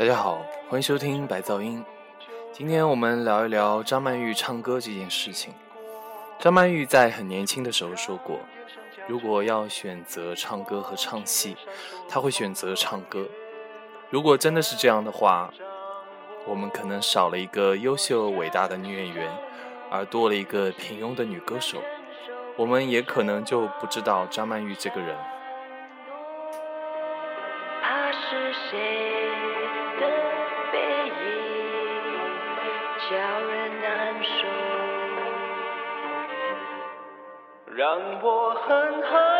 大家好，欢迎收听白噪音。今天我们聊一聊张曼玉唱歌这件事情。张曼玉在很年轻的时候说过，如果要选择唱歌和唱戏，她会选择唱歌。如果真的是这样的话，我们可能少了一个优秀伟大的女演员，而多了一个平庸的女歌手。我们也可能就不知道张曼玉这个人。他是谁让我狠狠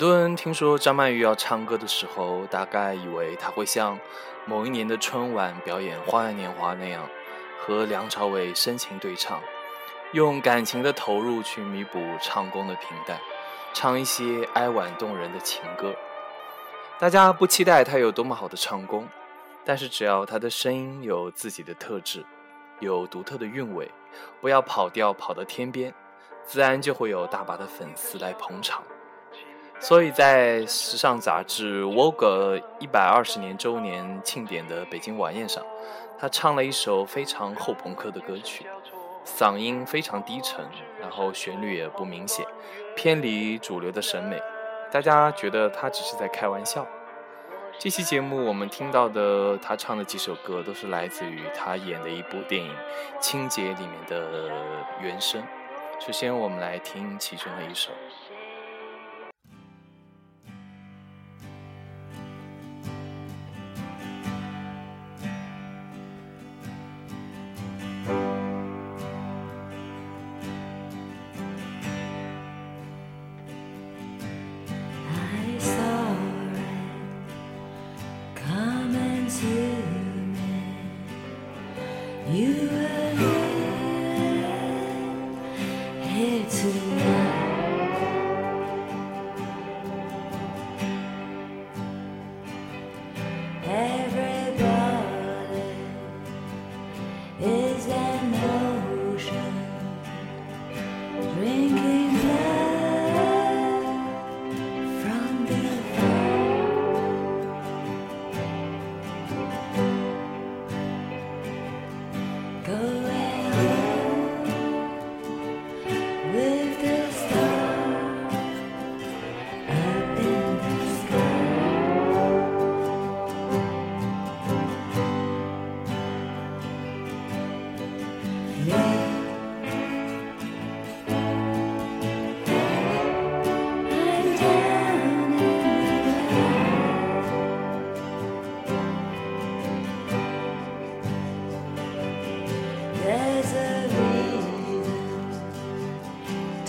很多人听说张曼玉要唱歌的时候，大概以为她会像某一年的春晚表演《花样年华》那样，和梁朝伟深情对唱，用感情的投入去弥补唱功的平淡，唱一些哀婉动人的情歌。大家不期待她有多么好的唱功，但是只要她的声音有自己的特质，有独特的韵味，不要跑调跑到天边，自然就会有大把的粉丝来捧场。所以在时尚杂志《Vogue》一百二十年周年庆典的北京晚宴上，他唱了一首非常后朋克的歌曲，嗓音非常低沉，然后旋律也不明显，偏离主流的审美，大家觉得他只是在开玩笑。这期节目我们听到的他唱的几首歌，都是来自于他演的一部电影《清洁》里面的原声。首先，我们来听其中的一首。You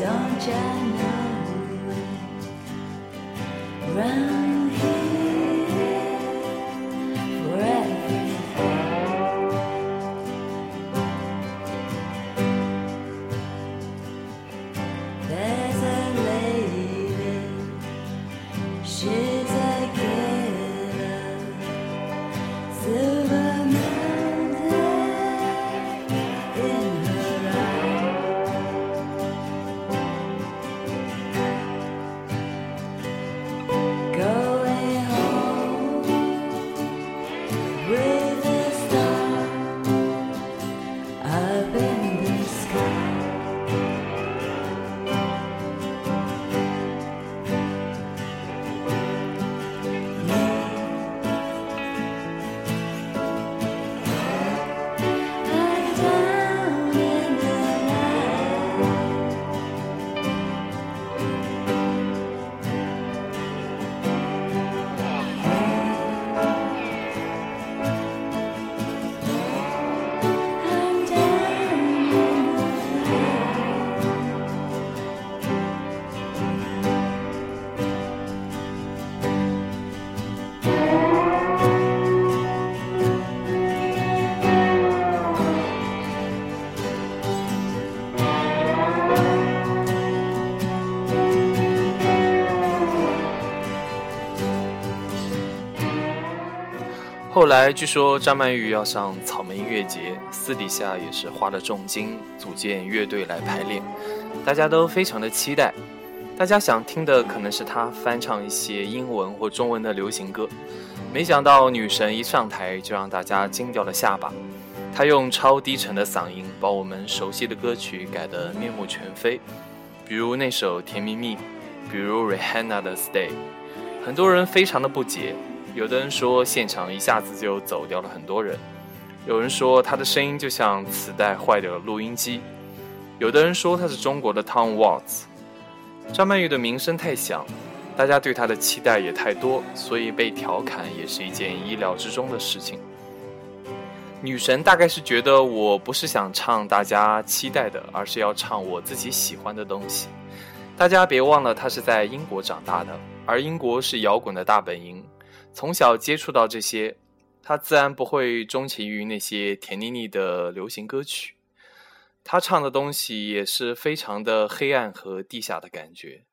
don't you know it? Round 后来据说张曼玉要上草莓音乐节，私底下也是花了重金组建乐队来排练，大家都非常的期待。大家想听的可能是她翻唱一些英文或中文的流行歌，没想到女神一上台就让大家惊掉了下巴。她用超低沉的嗓音把我们熟悉的歌曲改得面目全非，比如那首《甜蜜蜜》，比如 Rihanna 的《Stay》。很多人非常的不解，有的人说现场一下子就走掉了很多人，有人说她的声音就像磁带坏掉了录音机，有的人说她是中国的 Tom Watts。张曼玉的名声太响，大家对她的期待也太多，所以被调侃也是一件意料之中的事情。女神大概是觉得我不是想唱大家期待的，而是要唱我自己喜欢的东西。大家别忘了，她是在英国长大的，而英国是摇滚的大本营，从小接触到这些，他自然不会钟情于那些甜腻腻的流行歌曲。他唱的东西也是非常的黑暗和地下的感觉。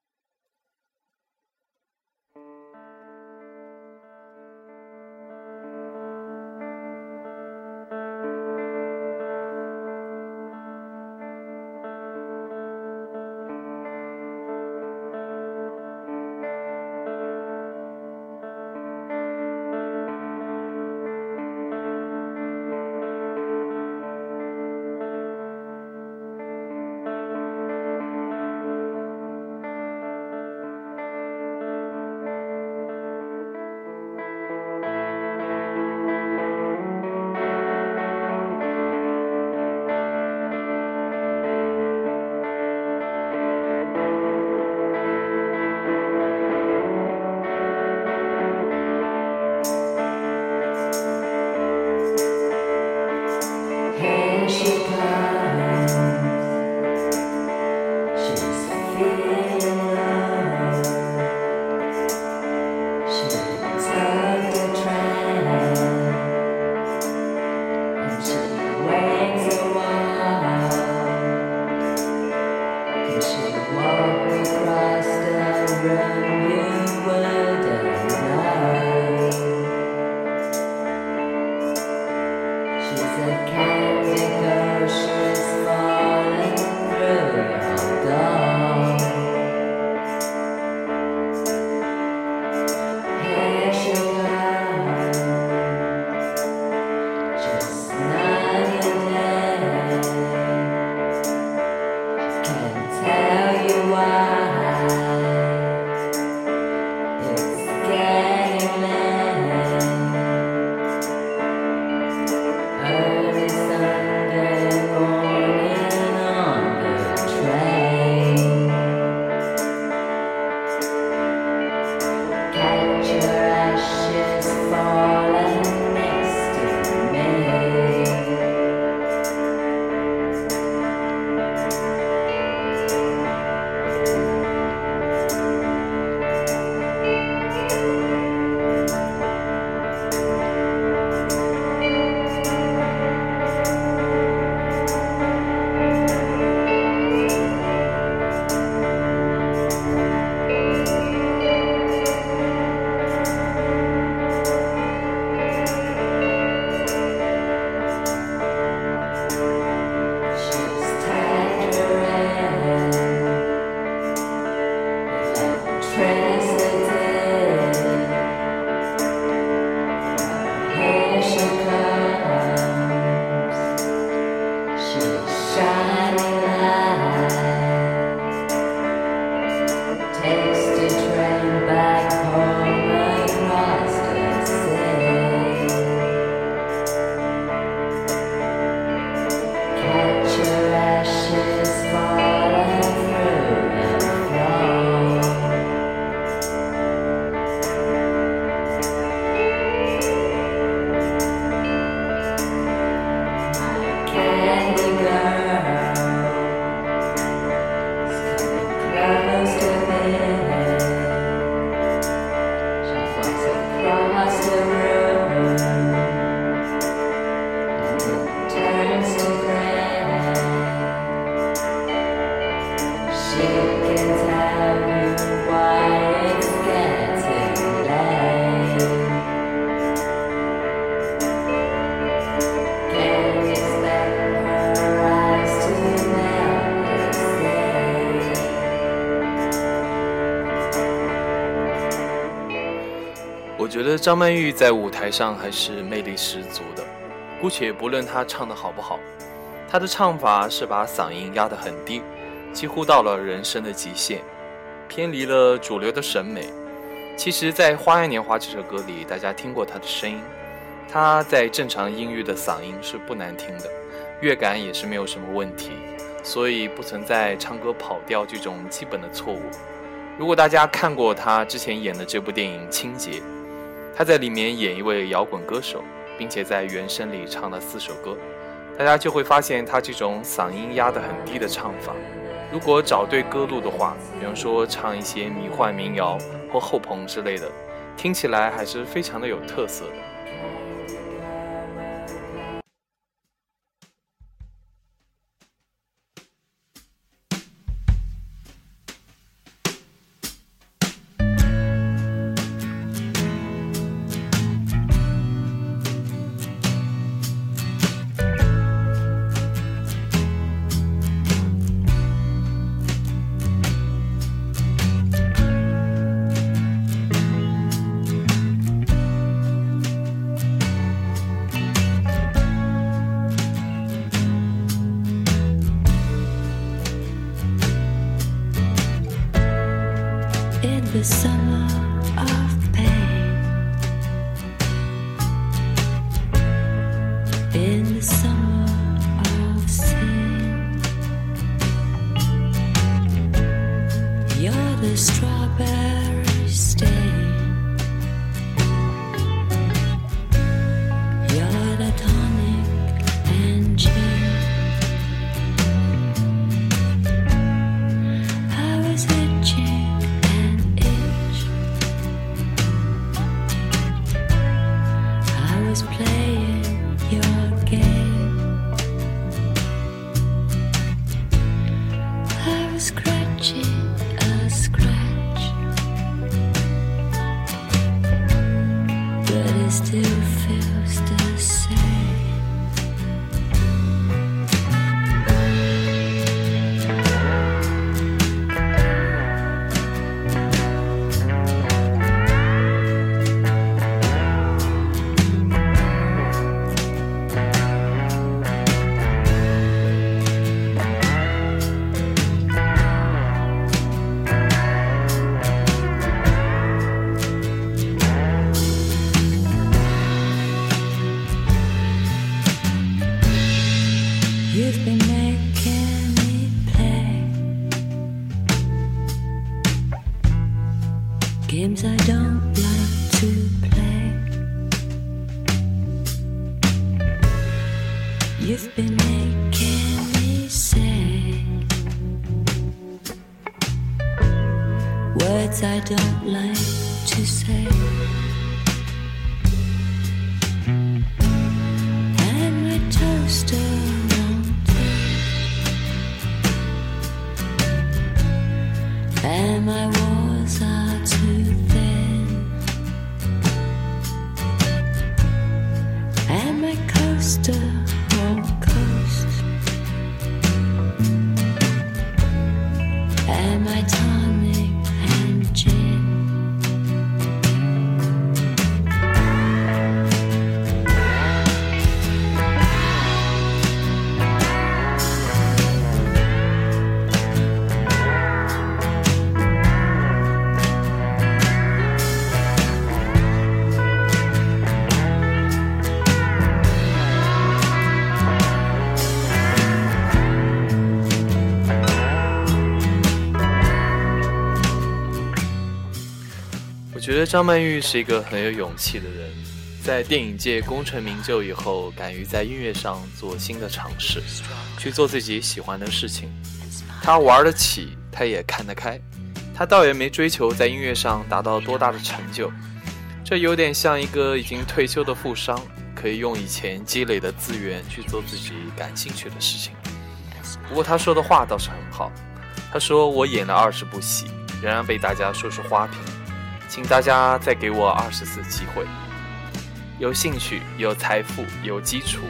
song. 觉得张曼玉在舞台上还是魅力十足的。姑且不论她唱的好不好，她的唱法是把嗓音压得很低，几乎到了人声的极限，偏离了主流的审美。其实，在《花样年华》这首歌里，大家听过她的声音，她在正常音域的嗓音是不难听的，乐感也是没有什么问题，所以不存在唱歌跑调这种基本的错误。如果大家看过她之前演的这部电影《清洁》，他在里面演一位摇滚歌手。并且在原声里唱了四首歌，大家就会发现他这种嗓音压得很低的唱法。如果找对歌路的话，比方说唱一些迷幻民谣或后朋之类的，听起来还是非常的有特色的。Still You've been and I was. I. 得张曼玉是一个很有勇气的人，在电影界功成名就以后，敢于在音乐上做新的尝试，去做自己喜欢的事情。她玩得起，她也看得开，她倒也没追求在音乐上达到多大的成就。这有点像一个已经退休的富商，可以用以前积累的资源去做自己感兴趣的事情。不过他说的话倒是很好，他说我演了二十部戏，仍然被大家说是花瓶。请大家再给我二十次机会。有兴趣有财富有基础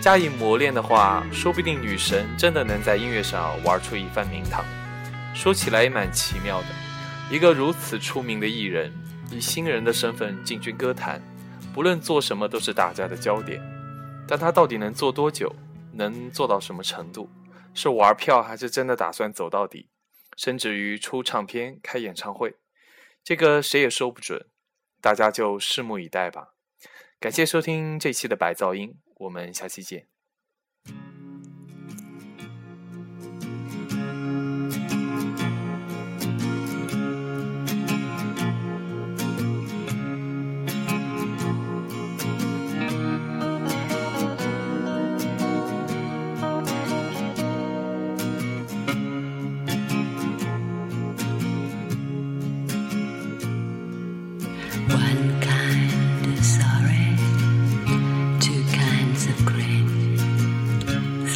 加以磨练的话说不定女神真的能在音乐上玩出一番名堂。说起来也蛮奇妙的一个如此出名的艺人以新人的身份进军歌坛不论做什么都是大家的焦点。但他到底能做多久能做到什么程度是玩票还是真的打算走到底甚至于出唱片开演唱会？这个谁也说不准大家就拭目以待吧。感谢收听这期的白噪音我们下期见。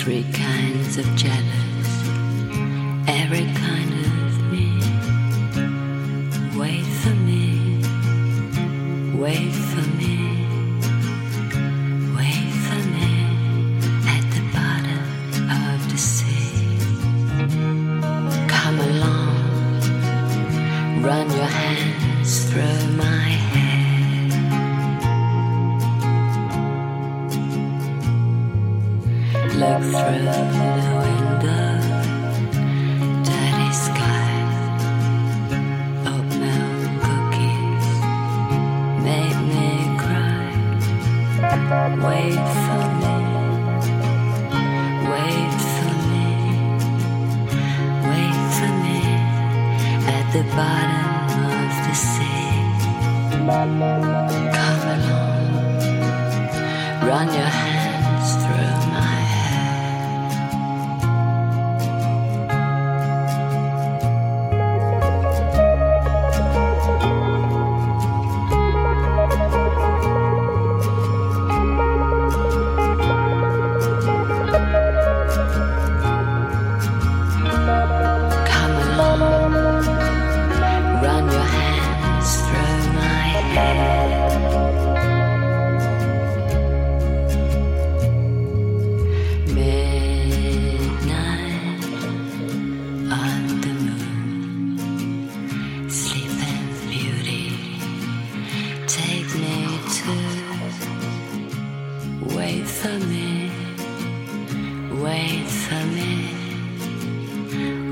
Every kinds of jealous, every kind 年。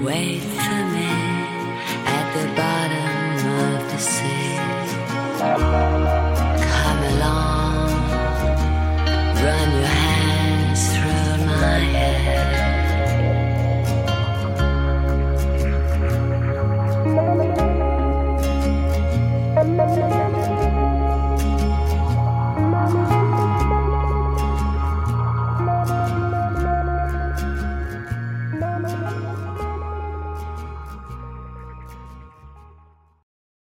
wait from.